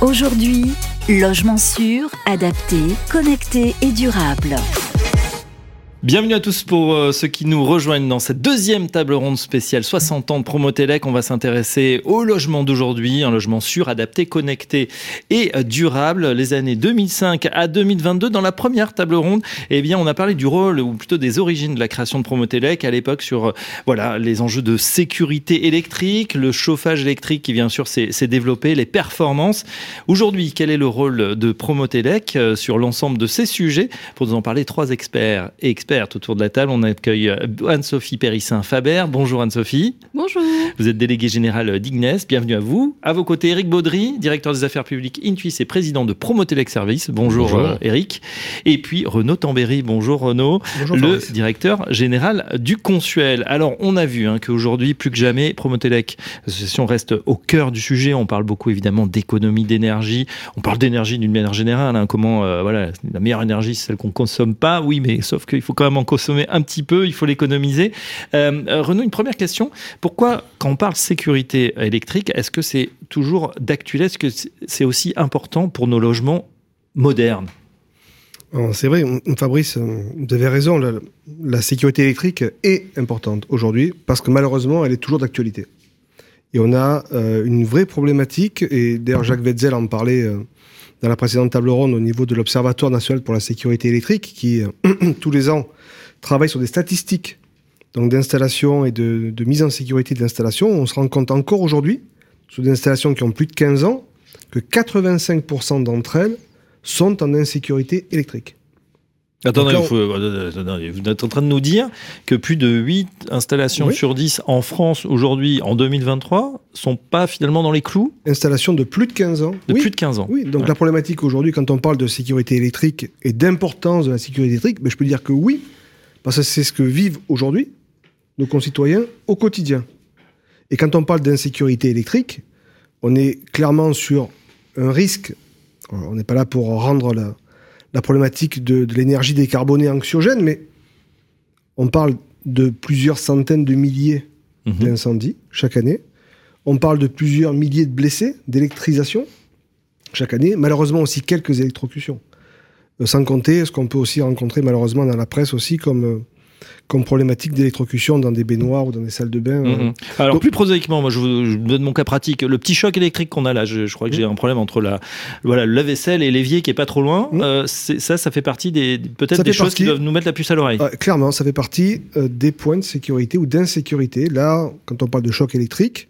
Aujourd'hui, logement sûr, adapté, connecté et durable. Bienvenue à tous pour euh, ceux qui nous rejoignent dans cette deuxième table ronde spéciale 60 ans de Promotelec. On va s'intéresser au logement d'aujourd'hui, un logement sûr, adapté, connecté et euh, durable. Les années 2005 à 2022, dans la première table ronde, eh bien, on a parlé du rôle ou plutôt des origines de la création de Promotelec à l'époque sur euh, voilà les enjeux de sécurité électrique, le chauffage électrique qui bien sûr s'est développé, les performances. Aujourd'hui, quel est le rôle de Promotelec sur l'ensemble de ces sujets? Pour nous en parler, trois experts et experts autour de la table. On accueille euh, Anne-Sophie Périssin-Faber. Bonjour Anne-Sophie. Bonjour. Vous êtes déléguée générale d'Ignes. Bienvenue à vous. À vos côtés, Eric Baudry, directeur des affaires publiques Intuis et président de Promotelec Service. Bonjour, Bonjour. Eric. Et puis Renaud Tambéry. Bonjour Renaud. Bonjour, le directeur général du Consuel. Alors, on a vu hein, qu'aujourd'hui, plus que jamais, Promotelec, l'association reste au cœur du sujet. On parle beaucoup évidemment d'économie d'énergie. On parle d'énergie d'une manière générale. Hein. comment, euh, voilà, la meilleure énergie, c'est celle qu'on consomme pas. Oui, mais sauf qu'il faut quand même en consommer un petit peu, il faut l'économiser. Euh, euh, Renaud, une première question. Pourquoi, quand on parle sécurité électrique, est-ce que c'est toujours d'actualité Est-ce que c'est aussi important pour nos logements modernes? C'est vrai, Fabrice, vous avez raison, la, sécurité électrique est importante aujourd'hui parce que malheureusement, elle est toujours d'actualité. Et on a euh, une vraie problématique, et d'ailleurs Jacques Wetzel en parlait dans la précédente table ronde au niveau de l'Observatoire national pour la sécurité électrique, qui tous les ans travaille sur des statistiques d'installation et de, mise en sécurité d'installation. On se rend compte encore aujourd'hui, sur des installations qui ont plus de 15 ans, que 85% d'entre elles sont en insécurité électrique. Attendez, vous êtes en train de nous dire que plus de 8 installations sur 10 en France aujourd'hui, en 2023, sont pas finalement dans les clous Installations de plus de 15 ans. De plus de 15 ans. Oui, donc la problématique aujourd'hui, quand on parle de sécurité électrique et d'importance de la sécurité électrique, ben, je peux dire que oui, parce que c'est ce que vivent aujourd'hui nos concitoyens au quotidien. Et quand on parle d'insécurité électrique, on est clairement sur un risque. On n'est pas là pour rendre la, problématique de, l'énergie décarbonée anxiogène, mais on parle de plusieurs centaines de milliers mhm. d'incendies chaque année. On parle de plusieurs milliers de blessés, d'électrisation chaque année. Malheureusement aussi quelques électrocutions. Euh, sans compter ce qu'on peut aussi rencontrer malheureusement dans la presse aussi comme euh, comme problématique d'électrocution dans des baignoires ou dans des salles de bain. Euh. Mhm. Alors plus prosaïquement, moi je vous, donne mon cas pratique. Le petit choc électrique qu'on a là, je, crois que j'ai mhm. un problème entre la voilà le lave-vaisselle et l'évier qui est pas trop loin. Mhm. ça, ça fait partie des peut-être des choses qui doivent nous mettre la puce à l'oreille. clairement, ça fait partie des points de sécurité ou d'insécurité. Là, quand on parle de choc électrique,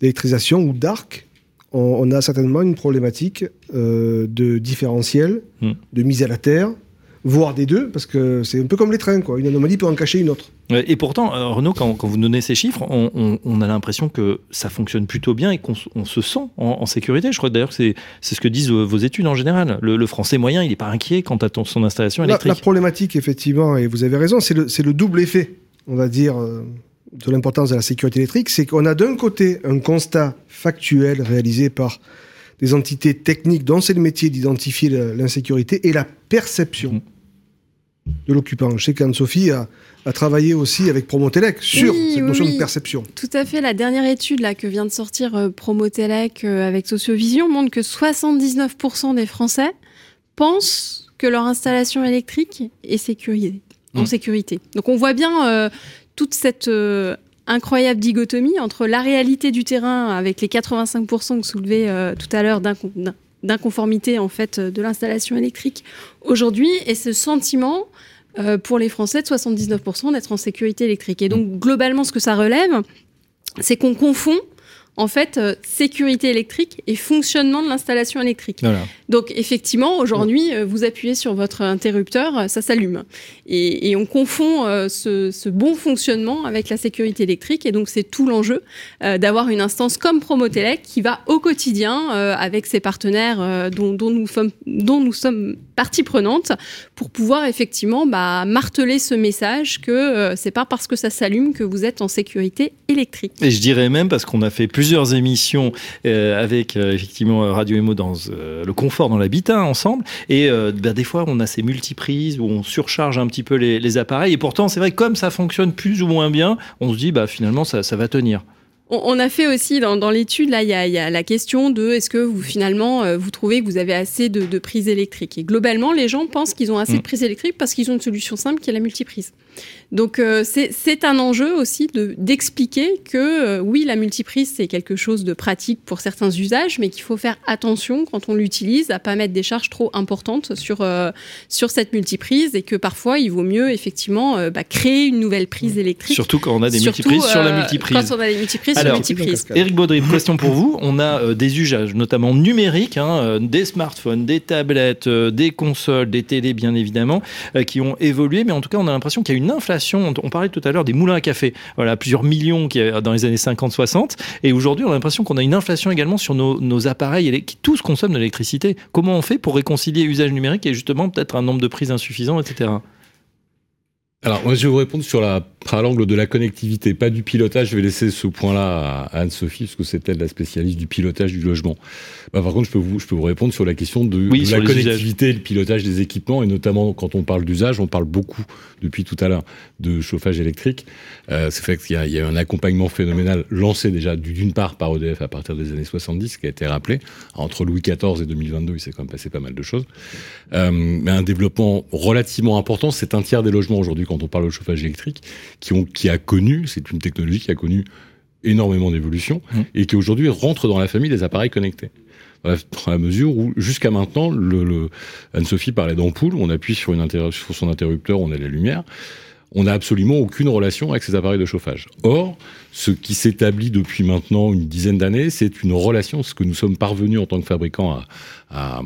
d'électrisation ou d'arc, on, a certainement une problématique euh, de différentiel, de mise à la terre, voire des deux, parce que c'est un peu comme les trains, quoi. Une anomalie peut en cacher une autre. Et pourtant, euh, Renaud, quand, vous donnez ces chiffres, on, a l'impression que ça fonctionne plutôt bien et qu'on se sent en, sécurité. Je crois d'ailleurs que c'est ce que disent vos études en général. Le, français moyen, il n'est pas inquiet quant à son installation électrique. La, problématique, effectivement, et vous avez raison, c'est le, double effet, on va dire. Euh, de l'importance de la sécurité électrique, c'est qu'on a d'un côté un constat factuel réalisé par des entités techniques dont c'est le métier d'identifier l'insécurité et la perception mmh. de l'occupant. Je sais qu'Anne-Sophie a, travaillé aussi avec Promotelec sur cette notion de perception. Tout à fait. La dernière étude là, que vient de sortir euh, Promotelec euh, avec Sociovision montre que 79% des Français pensent que leur installation électrique est sécurisée, en mmh. sécurité. Donc on voit bien euh, toute cette euh, incroyable dichotomie entre la réalité du terrain avec les 85% que soulevait euh, tout à l'heure d'inconformité en fait de l'installation électrique aujourd'hui et ce sentiment euh, pour les Français de 79% d'être en sécurité électrique. Et donc globalement ce que ça relève, c'est qu'on confond en fait, euh, sécurité électrique et fonctionnement de l'installation électrique. Donc, effectivement, aujourd'hui, euh, vous appuyez sur votre interrupteur, euh, ça s'allume. Et, on confond ce, bon fonctionnement avec la sécurité électrique. Et donc, c'est tout l'enjeu d'avoir une instance comme Promotelec qui va au quotidien, avec ses partenaires dont, nous sommes, dont nous sommes partie prenante, pour pouvoir effectivement bah, marteler ce message que c'est pas parce que ça s'allume que vous êtes en sécurité électrique. Et je dirais même parce qu'on a fait plus plusieurs émissions euh, avec euh, effectivement Radio Emo dans euh, le confort dans l'habitat ensemble. Et ben, des fois, on a ces multiprises où on surcharge un petit peu les, appareils. Et pourtant, c'est vrai, comme ça fonctionne plus ou moins bien, on se dit bah finalement ça, ça va tenir. On, a fait aussi dans, l'étude, là, il y, a, la question de est-ce que vous finalement euh, vous trouvez que vous avez assez de, prises électriques Et globalement, les gens pensent qu'ils ont assez de mm. prises électriques parce qu'ils ont une solution simple qui est la multiprise. Donc euh, c'est un enjeu aussi d'expliquer que euh, oui, la multiprise, c'est quelque chose de pratique pour certains usages, mais qu'il faut faire attention quand on l'utilise à pas mettre des charges trop importantes sur, euh, sur cette multiprise et que parfois, il vaut mieux effectivement bah, créer une nouvelle prise mmh. électrique. Surtout quand on a des multiprises sur la multiprise. Quand on a des multiprises multiprise. Eric Baudry, question pour vous. On a des usages, notamment numériques, hein, des smartphones, des tablettes, des consoles, des télés, bien évidemment, qui ont évolué, mais en tout cas, on a l'impression qu'il y a une inflation on, parlait tout à l'heure des moulins à café, voilà, plusieurs millions qui, dans les années 50-60. Et aujourd'hui, on a l'impression qu'on a une inflation également sur nos, appareils qui tous consomment de l'électricité. Comment on fait pour réconcilier usage numérique et justement peut-être un nombre de prises insuffisant, etc. Alors, moi, je vais vous répondre sur la, par l'angle de la connectivité, pas du pilotage. Je vais laisser ce point-là à Anne-Sophie, parce que c'est elle la spécialiste du pilotage du logement. Bah, par contre, je peux, vous, je peux vous répondre sur la question de, la connectivité et le pilotage des équipements, et notamment quand on parle d'usage, on parle beaucoup, depuis tout à l'heure, de chauffage électrique. Euh, c'est fait qu'il y, a, il y a un accompagnement phénoménal lancé déjà d'une part par EDF à partir des années 70, qui a été rappelé. Entre Louis XIV et 2022, il s'est quand même passé pas mal de choses. Euh, mais un développement relativement important, c'est un tiers des logements aujourd'hui quand on parle de chauffage électrique, qui, ont, qui a connu, c'est une technologie qui a connu énormément d'évolution mmh. et qui aujourd'hui rentre dans la famille des appareils connectés. Dans la mesure où, jusqu'à maintenant, le, Anne-Sophie parlait d'ampoule, on appuie sur, une sur son interrupteur, on a la lumière. On n'a absolument aucune relation avec ces appareils de chauffage. Or, ce qui s'établit depuis maintenant une dizaine d'années, c'est une relation, ce que nous sommes parvenus en tant que fabricants à,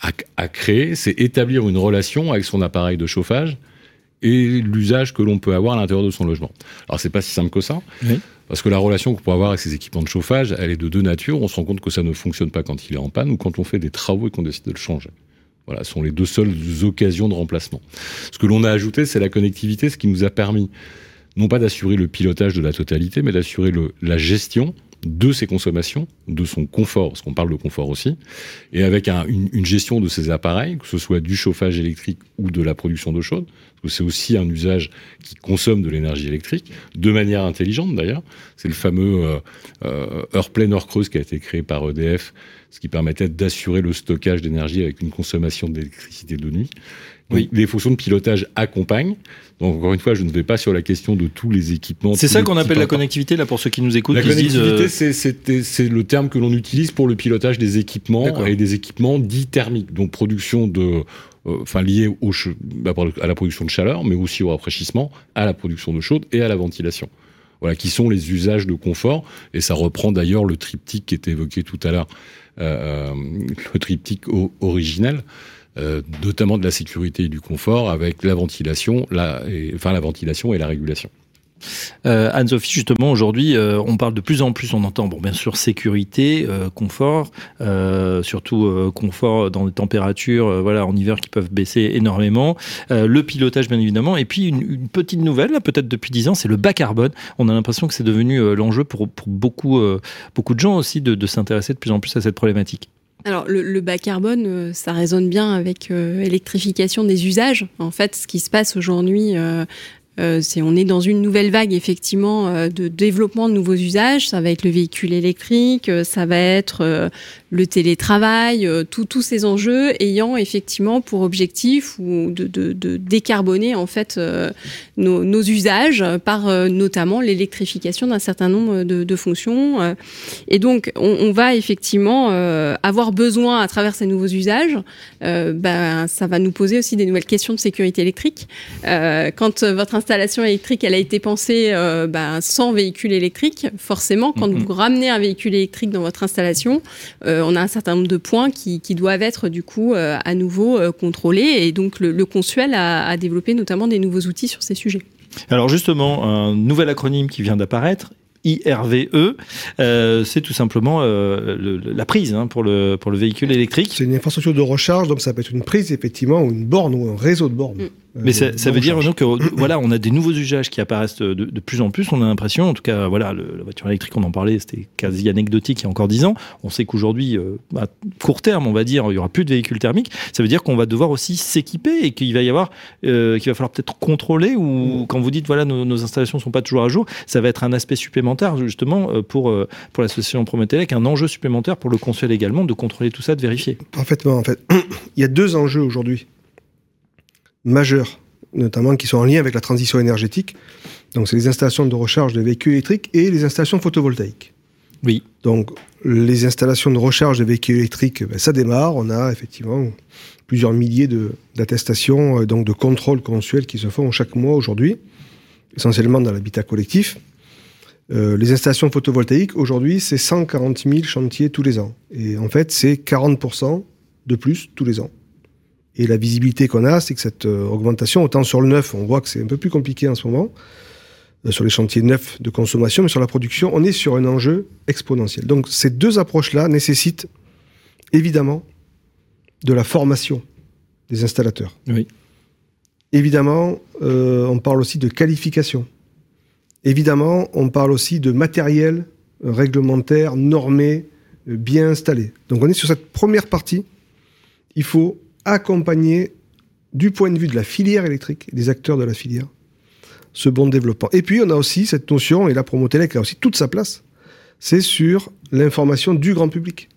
à, à créer, c'est établir une relation avec son appareil de chauffage et l'usage que l'on peut avoir à l'intérieur de son logement. Alors c'est pas si simple que ça, parce que la relation qu'on peut avoir avec ces équipements de chauffage, elle est de deux natures. On se rend compte que ça ne fonctionne pas quand il est en panne ou quand on fait des travaux et qu'on décide de le changer. Voilà, ce sont les deux seules occasions de remplacement. Ce que l'on a ajouté, c'est la connectivité, ce qui nous a permis non pas d'assurer le pilotage de la totalité, mais d'assurer la gestion de ses consommations, de son confort, parce qu'on parle de confort aussi, et avec une, gestion de ces appareils, que ce soit du chauffage électrique ou de la production d'eau chaude, c'est aussi un usage qui consomme de l'énergie électrique, de manière intelligente d'ailleurs. C'est le fameux euh, euh, heure pleine, creuse qui a été créé par EDF, ce qui permettait d'assurer le stockage d'énergie avec une consommation d'électricité de nuit. Oui. Les fonctions de pilotage accompagnent. Donc encore une fois, je ne vais pas sur la question de tous les équipements. C'est ça qu'on appelle la connectivité, là, pour ceux qui nous écoutent. La connectivité, euh, c'est le terme que l'on utilise pour le pilotage des équipements et des équipements dits thermiques, donc production de, euh, enfin liés au, à la production de chaleur, mais aussi au rafraîchissement, à la production de chaude et à la ventilation. Voilà, qui sont les usages de confort. Et ça reprend d'ailleurs le triptyque qui était évoqué tout à l'heure, euh, le triptyque originel. Euh, notamment de la sécurité et du confort, avec la ventilation, la, enfin la ventilation et la régulation. Euh, Anne-Sophie, justement, aujourd'hui, euh, on parle de plus en plus, on entend, bon, bien sûr, sécurité, euh, confort, surtout confort dans des températures, voilà, en hiver qui peuvent baisser énormément, le pilotage, bien évidemment, et puis une, petite nouvelle, peut-être depuis 10 ans, c'est le bas carbone. On a l'impression que c'est devenu l'enjeu pour, beaucoup, beaucoup de gens aussi de s'intéresser de plus en plus à cette problématique. Alors le, bas carbone, euh, ça résonne bien avec l'électrification euh, des usages. En fait, ce qui se passe aujourd'hui, euh, c'est on est dans une nouvelle vague effectivement de développement de nouveaux usages. Ça va être le véhicule électrique, ça va être le télétravail, euh, tous ces enjeux ayant effectivement pour objectif de, décarboner en fait euh, nos, usages par euh, notamment l'électrification d'un certain nombre de, de fonctions. et donc on, on va effectivement avoir besoin à travers ces nouveaux usages, ben, ça va nous poser aussi des nouvelles questions de sécurité électrique. quand votre installation électrique elle a été pensée ben, sans véhicule électrique, forcément quand mm-hmm. vous ramenez un véhicule électrique dans votre installation, euh, on a un certain nombre de points qui, doivent être du coup euh, à nouveau euh, contrôlés et donc le, Consuel a, développé notamment des nouveaux outils sur ces sujets. Alors justement, un nouvel acronyme qui vient d'apparaître, IRVE, c'est tout simplement la prise hein, pour, le, pour le véhicule électrique. C'est une infrastructure de recharge, donc ça peut être une prise effectivement, ou une borne, ou un réseau de bornes. Mm. Mais ça, veut dire que voilà, on a des nouveaux usages qui apparaissent de, plus en plus. On a l'impression, en tout cas, voilà, la voiture électrique, on en parlait, c'était quasi anecdotique il y a encore 10 ans. On sait qu'aujourd'hui, euh, à court terme, on va dire, il y aura plus de véhicules thermiques. Ça veut dire qu'on va devoir aussi s'équiper et qu'il va y avoir, euh, qu'il va falloir peut-être contrôler ou quand vous dites voilà, nos, nos, installations sont pas toujours à jour, ça va être un aspect supplémentaire justement euh, pour pour l'association Prometelec, un enjeu supplémentaire pour le consul également de contrôler tout ça, de vérifier. Parfaitement, en fait, il y a deux enjeux aujourd'hui majeurs notamment qui sont en lien avec la transition énergétique. Donc, c'est les installations de recharge de véhicules électriques et les installations photovoltaïques. Oui. Donc, les installations de recharge de véhicules électriques, ben, ça démarre. On a effectivement plusieurs milliers d'attestations, euh, donc de contrôles consuels qui se font chaque mois aujourd'hui, essentiellement dans l'habitat collectif. Euh, les installations photovoltaïques, aujourd'hui, c'est 140 000 chantiers tous les ans. Et en fait, c'est 40% de plus tous les ans. Et la visibilité qu'on a, c'est que cette euh, augmentation, autant sur le neuf, on voit que c'est un peu plus compliqué en ce moment, euh, sur les chantiers neufs de consommation, mais sur la production, on est sur un enjeu exponentiel. Donc ces deux approches-là nécessitent évidemment de la formation des installateurs. Oui. Évidemment, euh, on parle aussi de qualification. Évidemment, on parle aussi de matériel réglementaire, normé, bien installé. Donc on est sur cette première partie. Il faut accompagner du point de vue de la filière électrique, des acteurs de la filière, ce bon développement. Et puis on a aussi cette notion, et la Promotelec a aussi toute sa place, c'est sur l'information du grand public.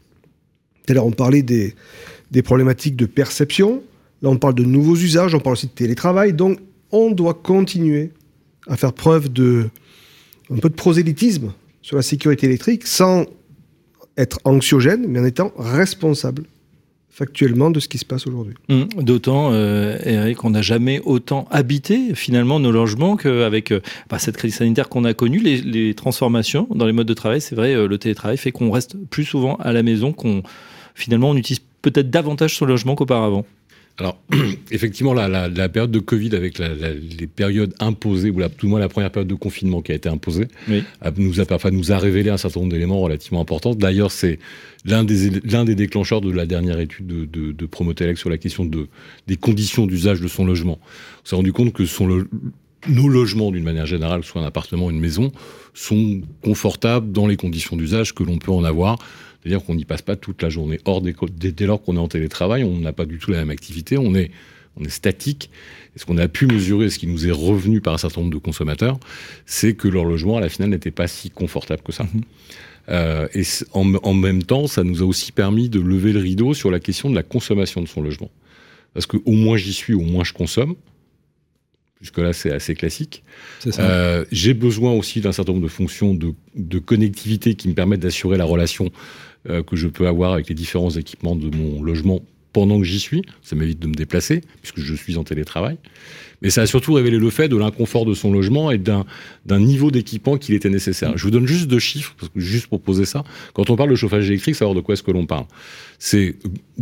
Là, on parlait des, des problématiques de perception, là on parle de nouveaux usages, on parle aussi de télétravail, donc on doit continuer à faire preuve de un peu de prosélytisme sur la sécurité électrique sans être anxiogène, mais en étant responsable factuellement de ce qui se passe aujourd'hui. Hum, d'autant, euh, Eric, qu'on n'a jamais autant habité finalement nos logements qu'avec euh, bah, cette crise sanitaire qu'on a connue, les, transformations dans les modes de travail. C'est vrai, euh, le télétravail fait qu'on reste plus souvent à la maison, qu'on finalement on utilise peut-être davantage son logement qu'auparavant. Alors, effectivement, la, la, période de Covid avec les périodes imposées, ou tout le moins la première période de confinement qui a été imposée, nous, a, nous a révélé un certain nombre d'éléments relativement importants. D'ailleurs, c'est l'un des, l'un des déclencheurs de la dernière étude de, de, de Promotelec sur la question de, des conditions d'usage de son logement. On s'est rendu compte que son nos logements, d'une manière générale, soit un appartement ou une maison, sont confortables dans les conditions d'usage que l'on peut en avoir. C'est-à-dire qu'on n'y passe pas toute la journée. Or, dès, dès lors qu'on est en télétravail, on n'a pas du tout la même activité, on est, on est statique. Et ce qu'on a pu mesurer, ce qui nous est revenu par un certain nombre de consommateurs, c'est que leur logement, à la finale, n'était pas si confortable que ça. Mhm. Euh, et en, en, même temps, ça nous a aussi permis de lever le rideau sur la question de la consommation de son logement. Parce que au moins j'y suis, au moins je consomme. Puisque là, c'est assez classique. Euh, J'ai besoin aussi d'un certain nombre de fonctions de, de connectivité qui me permettent d'assurer la relation euh, que je peux avoir avec les différents équipements de mon logement pendant que j'y suis. Ça m'évite de me déplacer, puisque je suis en télétravail. Mais ça a surtout révélé le fait de l'inconfort de son logement et d'un niveau d'équipement qu'il était nécessaire. Je vous donne juste deux chiffres, juste pour poser ça. Quand on parle de chauffage électrique, savoir de quoi est-ce que l'on parle. C'est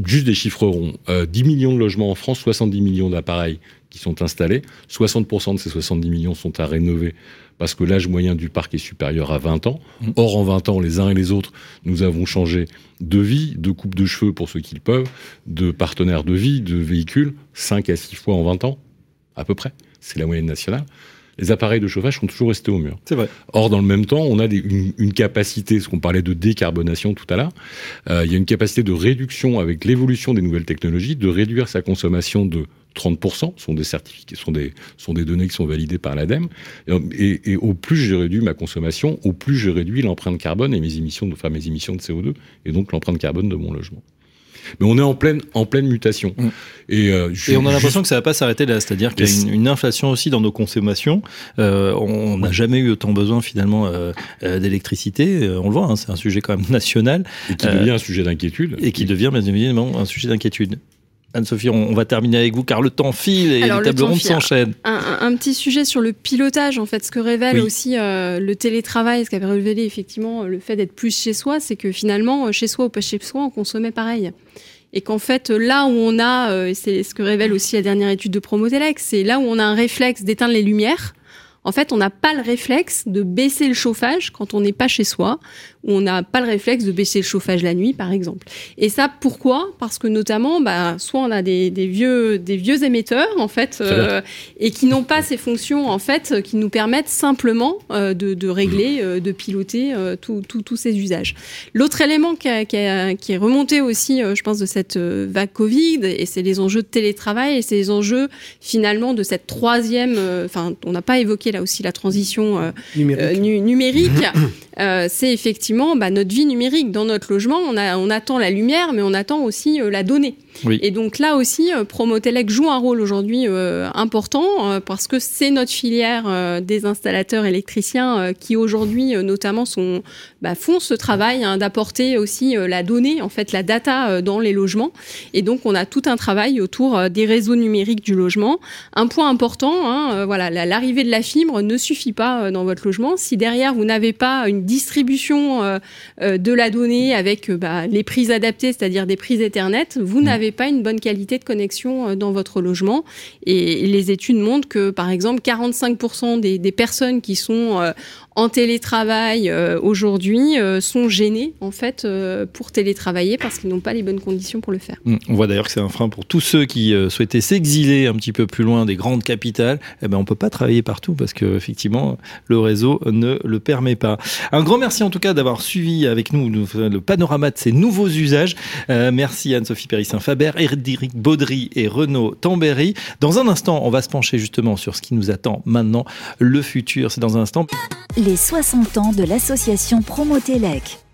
juste des chiffres ronds. 10 euh, millions de logements en France, 70 millions d'appareils qui sont installés. 60% de ces 70 millions sont à rénover parce que l'âge moyen du parc est supérieur à 20 ans. Mmh. Or, en 20 ans, les uns et les autres, nous avons changé de vie, de coupe de cheveux pour ceux qui le peuvent, de partenaires de vie, de véhicules, 5 à 6 fois en 20 ans, à peu près. C'est la moyenne nationale. Les appareils de chauffage sont toujours restés au mur. C'est vrai. Or, dans le même temps, on a une, capacité, ce qu'on parlait de décarbonation tout à l'heure, euh, il y a une capacité de réduction avec l'évolution des nouvelles technologies, de réduire sa consommation de 30% sont des certificats, sont des, sont des données qui sont validées par l'ADEME. Et, au plus j'ai réduit ma consommation, au plus j'ai réduit l'empreinte carbone et mes émissions, de, enfin mes émissions de CO2, et donc l'empreinte carbone de mon logement. Mais on est en pleine, en pleine mutation. Mmh. Et, euh, on a l'impression que ça va pas s'arrêter là. C'est-à-dire qu'il y a une, inflation aussi dans nos consommations. Euh, on n'a jamais eu autant besoin finalement euh, d'électricité. On le voit, hein, c'est un sujet quand même national. Et qui devient un sujet d'inquiétude. Et qui devient bien évidemment un sujet d'inquiétude. Anne-Sophie, on, va terminer avec vous car le temps file et les tables rondes s'enchaînent. Un, petit sujet sur le pilotage, en fait, ce que révèle aussi euh, le télétravail, ce qu'avait révélé effectivement le fait d'être plus chez soi, c'est que finalement, chez soi ou pas chez soi, on consommait pareil. Et qu'en fait, là où on a, euh, c'est ce que révèle aussi la dernière étude de Promotelec, c'est là où on a un réflexe d'éteindre les lumières, en fait, on n'a pas le réflexe de baisser le chauffage quand on n'est pas chez soi, ou on n'a pas le réflexe de baisser le chauffage la nuit, par exemple. Et ça, pourquoi? Parce que notamment, bah, soit on a des, vieux, des vieux émetteurs, en fait, euh, et qui n'ont pas ces fonctions, en fait, qui nous permettent simplement euh, de, régler, mmh. euh, de piloter tous ces usages. L'autre élément qui, qui, est remonté aussi, je pense, de cette vague Covid, et c'est les enjeux de télétravail, et c'est les enjeux, finalement, de cette troisième, enfin, on n'a pas évoqué aussi la transition euh, numérique, euh, euh, c'est effectivement bah, notre vie numérique. Dans notre logement, on, a, on attend la lumière, mais on attend aussi la donnée. Et donc là aussi, Promotelec joue un rôle aujourd'hui important parce que c'est notre filière des installateurs électriciens qui aujourd'hui notamment sont, bah, font ce travail hein, d'apporter aussi la donnée, en fait la data dans les logements. Et donc on a tout un travail autour des réseaux numériques du logement. Un point important, hein, voilà, l'arrivée de la fibre ne suffit pas euh, dans votre logement. Si derrière vous n'avez pas une distribution euh, euh, de la donnée avec bah, les prises adaptées, c'est-à-dire des prises Ethernet, vous mmh. Pas une bonne qualité de connexion dans votre logement. Et les études montrent que, par exemple, 45% des, des, personnes qui sont en télétravail euh, aujourd'hui euh, sont gênés en fait euh, pour télétravailler parce qu'ils n'ont pas les bonnes conditions pour le faire. Mmh. On voit d'ailleurs que c'est un frein pour tous ceux qui souhaitaient s'exiler un petit peu plus loin des grandes capitales. Eh ben on peut pas travailler partout parce que effectivement le réseau ne le permet pas. Un grand merci en tout cas d'avoir suivi avec nous le panorama de ces nouveaux usages. merci Anne-Sophie Périssin-Faber, Eric Baudry et Renaud Tambéry. Dans un instant, on va se pencher justement sur ce qui nous attend maintenant, le futur. C'est dans un instant les 60 ans de l'association Promotelec.